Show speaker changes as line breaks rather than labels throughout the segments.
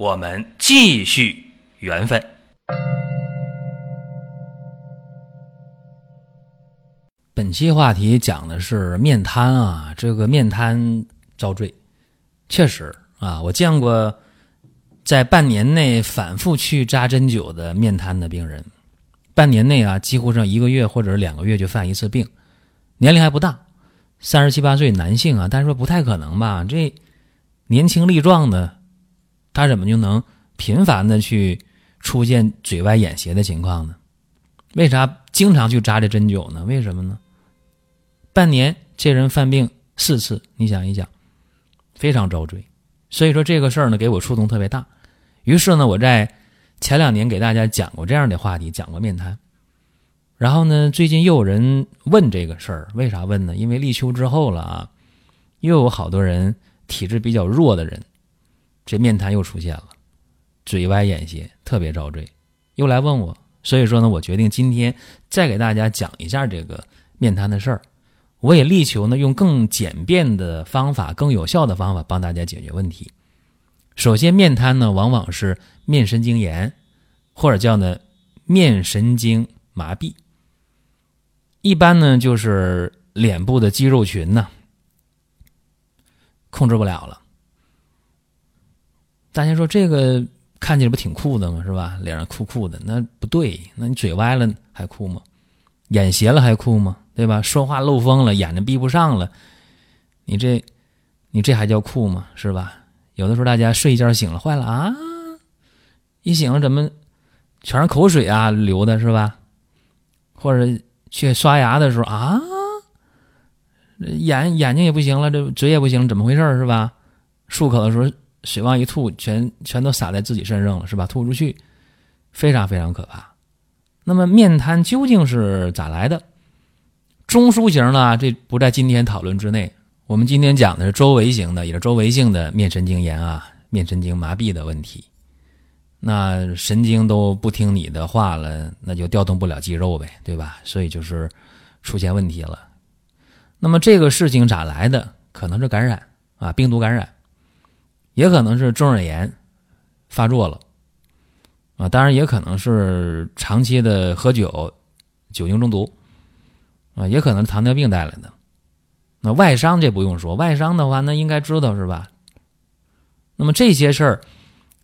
我们继续缘分。
本期话题讲的是面瘫啊，这个面瘫遭罪，确实啊，我见过在半年内反复去扎针灸的面瘫的病人，半年内啊，几乎上一个月或者两个月就犯一次病，年龄还不大，三十七八岁男性啊，但是说不太可能吧？这年轻力壮的，他怎么就能频繁的去出现嘴歪眼斜的情况呢？为啥经常去扎这针灸呢？为什么呢？半年这人犯病四次，你想一想，非常遭罪。所以说这个事儿呢，给我触动特别大。于是呢，我在前两年给大家讲过这样的话题，讲过面瘫。然后呢，最近又有人问这个事儿，为啥问呢？因为立秋之后了啊，又有好多人体质比较弱的人，这面瘫又出现了，嘴歪眼斜，特别遭罪，又来问我。所以说呢，我决定今天再给大家讲一下这个面瘫的事儿。我也力求呢，用更简便的方法、更有效的方法帮大家解决问题。首先，面瘫呢，往往是面神经炎，或者叫呢面神经麻痹。一般呢，就是脸部的肌肉群呢控制不了了。大家说这个看起来不挺酷的吗？是吧？脸上酷酷的，那不对。那你嘴歪了还酷吗？眼斜了还酷吗？对吧？说话漏风了，眼睛闭不上了，你这，你这还叫酷吗？是吧？有的时候大家睡一觉醒了，坏了啊！一醒怎么全是口水啊流的，是吧？或者去刷牙的时候啊，眼眼睛也不行了，这嘴也不行，怎么回事是吧？漱口的时候水往一吐，全全都洒在自己身上了，是吧？吐不出去，非常非常可怕。那么面瘫究竟是咋来的？中枢型呢，这不在今天讨论之内。我们今天讲的是周围型的，也是周围性的面神经炎啊，面神经麻痹的问题。那神经都不听你的话了，那就调动不了肌肉呗，对吧？所以就是出现问题了。那么这个事情咋来的？可能是感染啊，病毒感染，也可能是中耳炎发作了啊，当然也可能是长期的喝酒，酒精中毒。啊，也可能是糖尿病带来的。那外伤这不用说，外伤的话，那应该知道是吧？那么这些事儿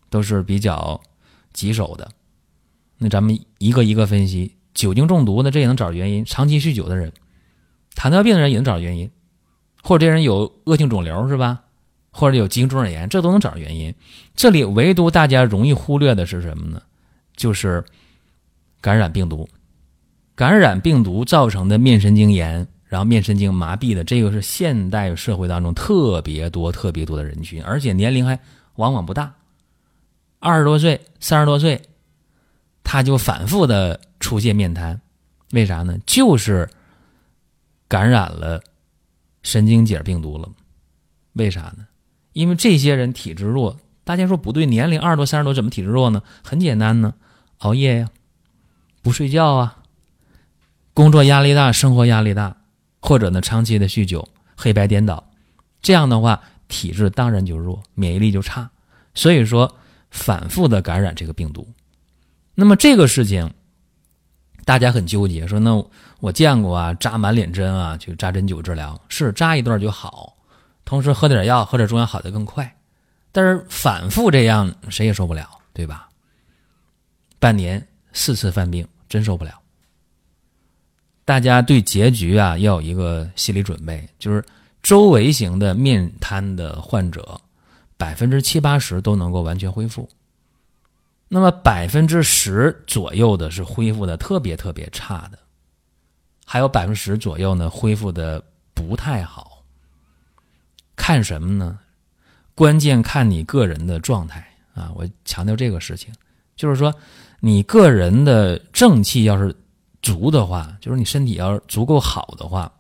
都是比较棘手的。那咱们一个一个分析。酒精中毒的这也能找原因，长期酗酒的人，糖尿病的人也能找原因，或者这人有恶性肿瘤是吧？或者有急性中耳炎，这都能找原因。这里唯独大家容易忽略的是什么呢？就是感染病毒。感染病毒造成的面神经炎，然后面神经麻痹的，这个是现代社会当中特别多、特别多的人群，而且年龄还往往不大，二十多岁、三十多岁，他就反复的出现面瘫，为啥呢？就是感染了神经节病毒了，为啥呢？因为这些人体质弱，大家说不对，年龄二十多、三十多怎么体质弱呢？很简单呢，熬夜呀，不睡觉啊。工作压力大，生活压力大，或者呢长期的酗酒，黑白颠倒，这样的话体质当然就弱，免疫力就差，所以说反复的感染这个病毒。那么这个事情，大家很纠结，说那我见过啊，扎满脸针啊，去扎针灸治疗，是扎一段就好，同时喝点药，喝点中药好的更快，但是反复这样谁也受不了，对吧？半年四次犯病，真受不了。大家对结局啊要有一个心理准备，就是周围型的面瘫的患者，百分之七八十都能够完全恢复，那么百分之十左右的是恢复的特别特别差的，还有百分之十左右呢恢复的不太好。看什么呢？关键看你个人的状态啊！我强调这个事情，就是说，你个人的正气要是足的话，就是你身体要是足够好的话，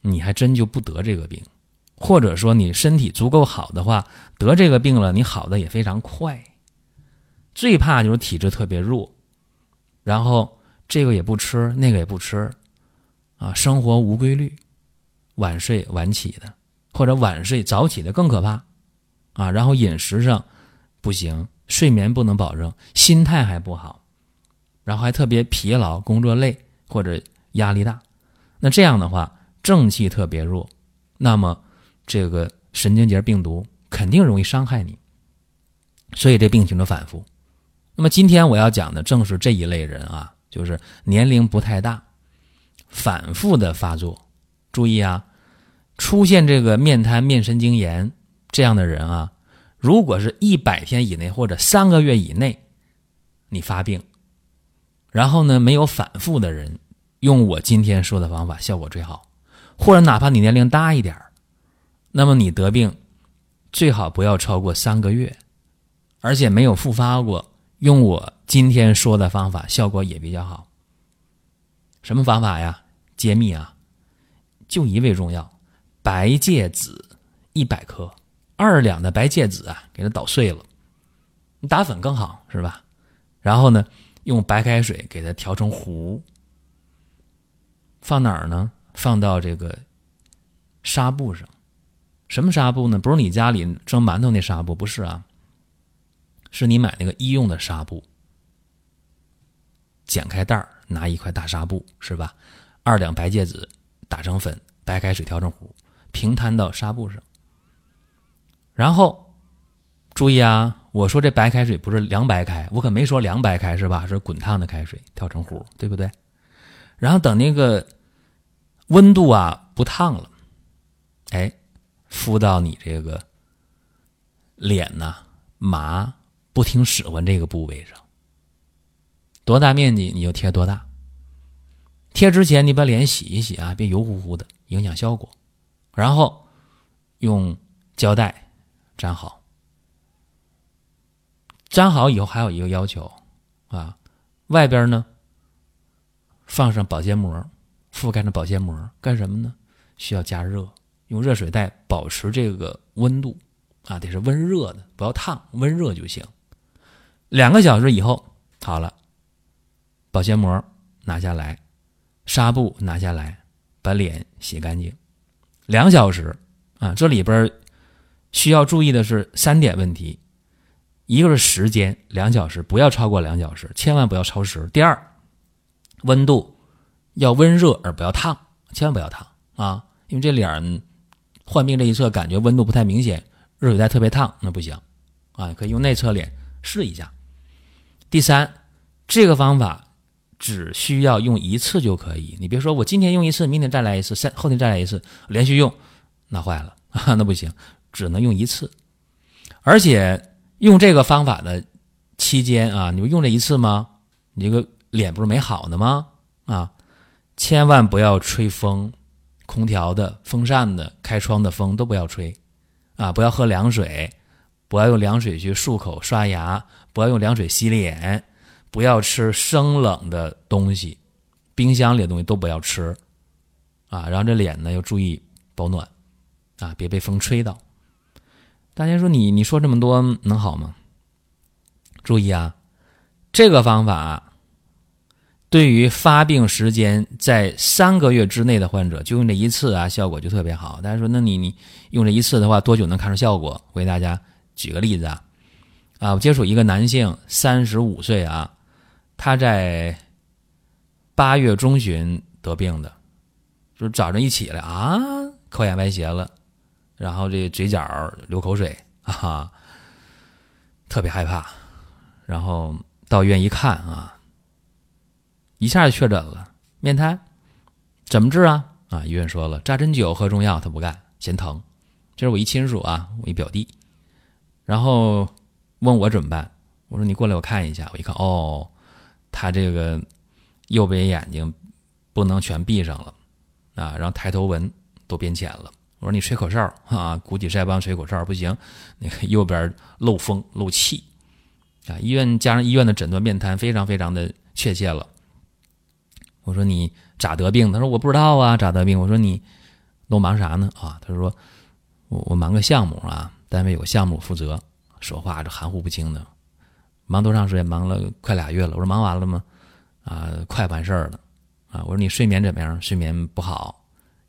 你还真就不得这个病。或者说你身体足够好的话，得这个病了，你好的也非常快。最怕就是体质特别弱，然后这个也不吃，那个也不吃，啊，生活无规律，晚睡晚起的，或者晚睡早起的更可怕，啊，然后饮食上不行，睡眠不能保证，心态还不好，然后还特别疲劳，工作累或者压力大，那这样的话正气特别弱，那么。这个神经节病毒肯定容易伤害你，所以这病情的反复。那么今天我要讲的正是这一类人啊，就是年龄不太大，反复的发作。注意啊，出现这个面瘫、面神经炎这样的人啊，如果是一百天以内或者三个月以内你发病，然后呢没有反复的人，用我今天说的方法效果最好。或者哪怕你年龄大一点那么你得病，最好不要超过三个月，而且没有复发过。用我今天说的方法，效果也比较好。什么方法呀？揭秘啊！就一味中药，白芥子一百克，二两的白芥子啊，给它捣碎了，你打粉更好，是吧？然后呢，用白开水给它调成糊，放哪儿呢？放到这个纱布上。什么纱布呢？不是你家里蒸馒头那纱布，不是啊，是你买那个医用的纱布。剪开袋儿，拿一块大纱布，是吧？二两白芥子打成粉，白开水调成糊，平摊到纱布上。然后注意啊，我说这白开水不是凉白开，我可没说凉白开，是吧？是滚烫的开水调成糊，对不对？然后等那个温度啊不烫了，哎。敷到你这个脸呐麻不听使唤这个部位上，多大面积你就贴多大。贴之前你把脸洗一洗啊，别油乎乎的，影响效果。然后用胶带粘好，粘好以后还有一个要求啊，外边呢放上保鲜膜，覆盖着保鲜膜干什么呢？需要加热。用热水袋保持这个温度，啊，得是温热的，不要烫，温热就行。两个小时以后好了，保鲜膜拿下来，纱布拿下来，把脸洗干净。两小时啊，这里边需要注意的是三点问题：一个是时间，两小时不要超过两小时，千万不要超时。第二，温度要温热而不要烫，千万不要烫啊，因为这脸。患病这一侧感觉温度不太明显，热水袋特别烫，那不行，啊，可以用内侧脸试一下。第三，这个方法只需要用一次就可以，你别说我今天用一次，明天再来一次，三后天再来一次，连续用那坏了，那不行，只能用一次。而且用这个方法的期间啊，你不用这一次吗？你这个脸不是没好呢吗？啊，千万不要吹风。空调的、风扇的、开窗的风都不要吹，啊，不要喝凉水，不要用凉水去漱口、刷牙，不要用凉水洗脸，不要吃生冷的东西，冰箱里的东西都不要吃，啊，然后这脸呢要注意保暖，啊，别被风吹到。大家说你你说这么多能好吗？注意啊，这个方法。对于发病时间在三个月之内的患者，就用这一次啊，效果就特别好。大家说，那你你用这一次的话，多久能看出效果？我给大家举个例子啊，啊，我接触一个男性，三十五岁啊，他在八月中旬得病的，就是早上一起来啊，口眼歪斜了，然后这嘴角流口水啊，特别害怕，然后到医院一看啊。一下就确诊了面瘫，怎么治啊？啊，医院说了，扎针灸、喝中药，他不干，嫌疼。这是我一亲属啊，我一表弟，然后问我怎么办？我说你过来，我看一下。我一看，哦，他这个右边眼睛不能全闭上了啊，然后抬头纹都变浅了。我说你吹口哨啊，鼓起腮帮吹口哨不行，那个右边漏风漏气啊，医院加上医院的诊断面瘫非常非常的确切了。我说你咋得病？他说我不知道啊，咋得病？我说你都忙啥呢？啊，他说我我忙个项目啊，单位有个项目负责，说话这含糊不清的。忙多长时间？忙了快俩月了。我说忙完了吗？啊，快完事儿了。啊，我说你睡眠怎么样？睡眠不好，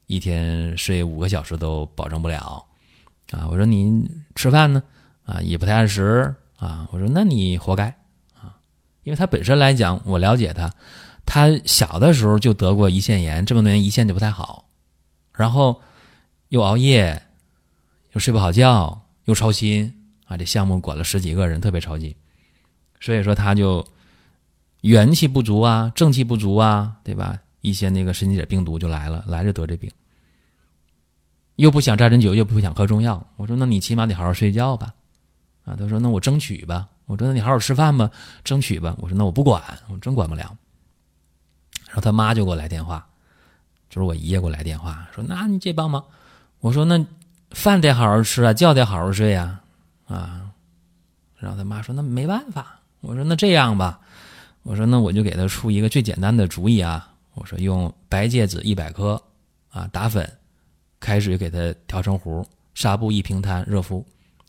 一天睡五个小时都保证不了。啊，我说你吃饭呢？啊，也不太按时。啊，我说那你活该。啊，因为他本身来讲，我了解他。他小的时候就得过胰腺炎，这么多年胰腺就不太好，然后又熬夜，又睡不好觉，又操心啊！这项目管了十几个人，特别操心，所以说他就元气不足啊，正气不足啊，对吧？一些那个神经节病毒就来了，来着得这病，又不想扎针灸，又不想喝中药。我说那你起码得好好睡觉吧，啊，他说那我争取吧。我说那你好好吃饭吧，争取吧。我说那我不管，我真管不了。然后他妈就给我来电话，就是我爷爷给我来电话说：“那你这帮忙。”我说：“那饭得好好吃啊，觉得好好睡呀，啊。”然后他妈说：“那没办法。”我说：“那这样吧，我说那我就给他出一个最简单的主意啊。我说用白芥子一百克啊打粉，开水给他调成糊，纱布一平摊热敷，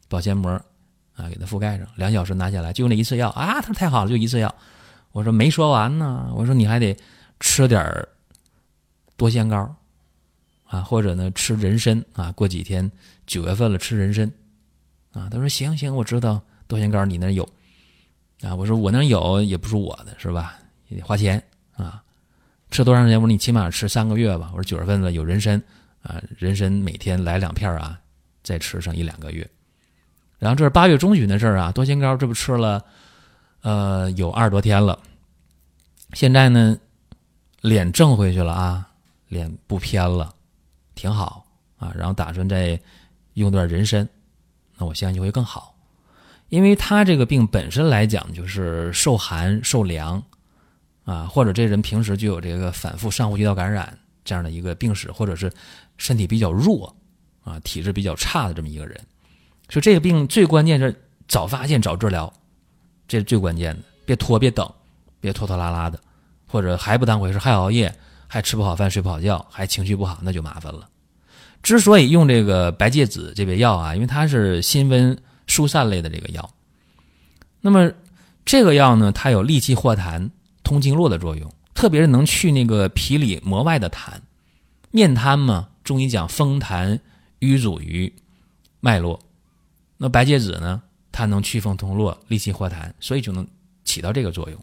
保鲜膜啊给他覆盖上，两小时拿下来，就那一次药啊。他说太好了，就一次药。我说没说完呢，我说你还得。吃点多仙膏啊，或者呢吃人参啊。过几天九月份了，吃人参啊。他说行行，我知道多仙膏你那有啊。我说我那有也不是我的，是吧？也得花钱啊。吃多长时间？我说你起码吃三个月吧。我说九月份了有人参啊，人参每天来两片啊，再吃上一两个月。然后这是八月中旬的事儿啊。多仙膏这不吃了呃有二十多天了，现在呢。脸正回去了啊，脸不偏了，挺好啊。然后打算再用段人参，那我相信会更好。因为他这个病本身来讲就是受寒受凉啊，或者这人平时就有这个反复上呼吸道感染这样的一个病史，或者是身体比较弱啊，体质比较差的这么一个人。所以这个病最关键是早发现早治疗，这是最关键的。别拖，别等，别拖拖拉拉的。或者还不当回事，还熬夜，还吃不好饭，睡不好觉，还情绪不好，那就麻烦了。之所以用这个白芥子这味药啊，因为它是辛温疏散类的这个药。那么这个药呢，它有利气化痰、通经络的作用，特别是能去那个皮里膜外的痰。面瘫嘛，中医讲风痰瘀阻于脉络，那白芥子呢，它能祛风通络、利气化痰，所以就能起到这个作用。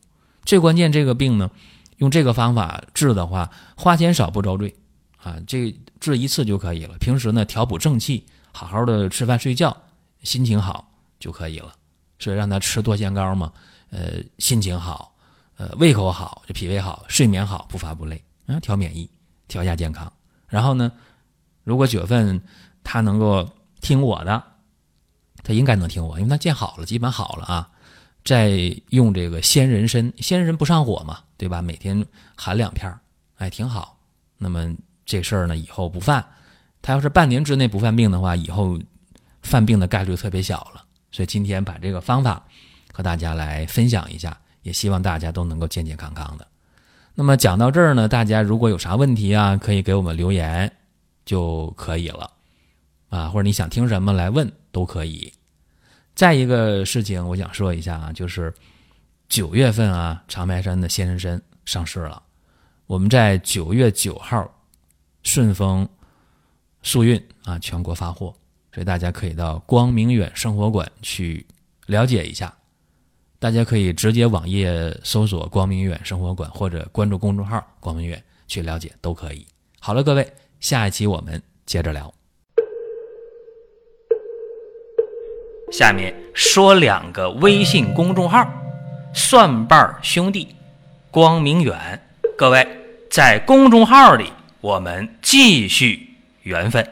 最关键，这个病呢，用这个方法治的话，花钱少不遭罪，啊，这治一次就可以了。平时呢，调补正气，好好的吃饭睡觉，心情好就可以了。所以让他吃多仙膏嘛，呃，心情好，呃，胃口好，就脾胃好，睡眠好，不乏不累，啊，调免疫，调一下健康。然后呢，如果九月份他能够听我的，他应该能听我，因为他见好了，基本好了啊。再用这个鲜人参，鲜人参不上火嘛，对吧？每天含两片哎，挺好。那么这事儿呢，以后不犯。他要是半年之内不犯病的话，以后犯病的概率特别小了。所以今天把这个方法和大家来分享一下，也希望大家都能够健健康康的。那么讲到这儿呢，大家如果有啥问题啊，可以给我们留言就可以了啊，或者你想听什么来问都可以。再一个事情，我想说一下啊，就是九月份啊，长白山的鲜人参上市了。我们在九月九号顺丰速运啊，全国发货，所以大家可以到光明远生活馆去了解一下。大家可以直接网页搜索“光明远生活馆”或者关注公众号“光明远”去了解都可以。好了，各位，下一期我们接着聊。
下面说两个微信公众号：蒜瓣兄弟、光明远。各位在公众号里，我们继续缘分。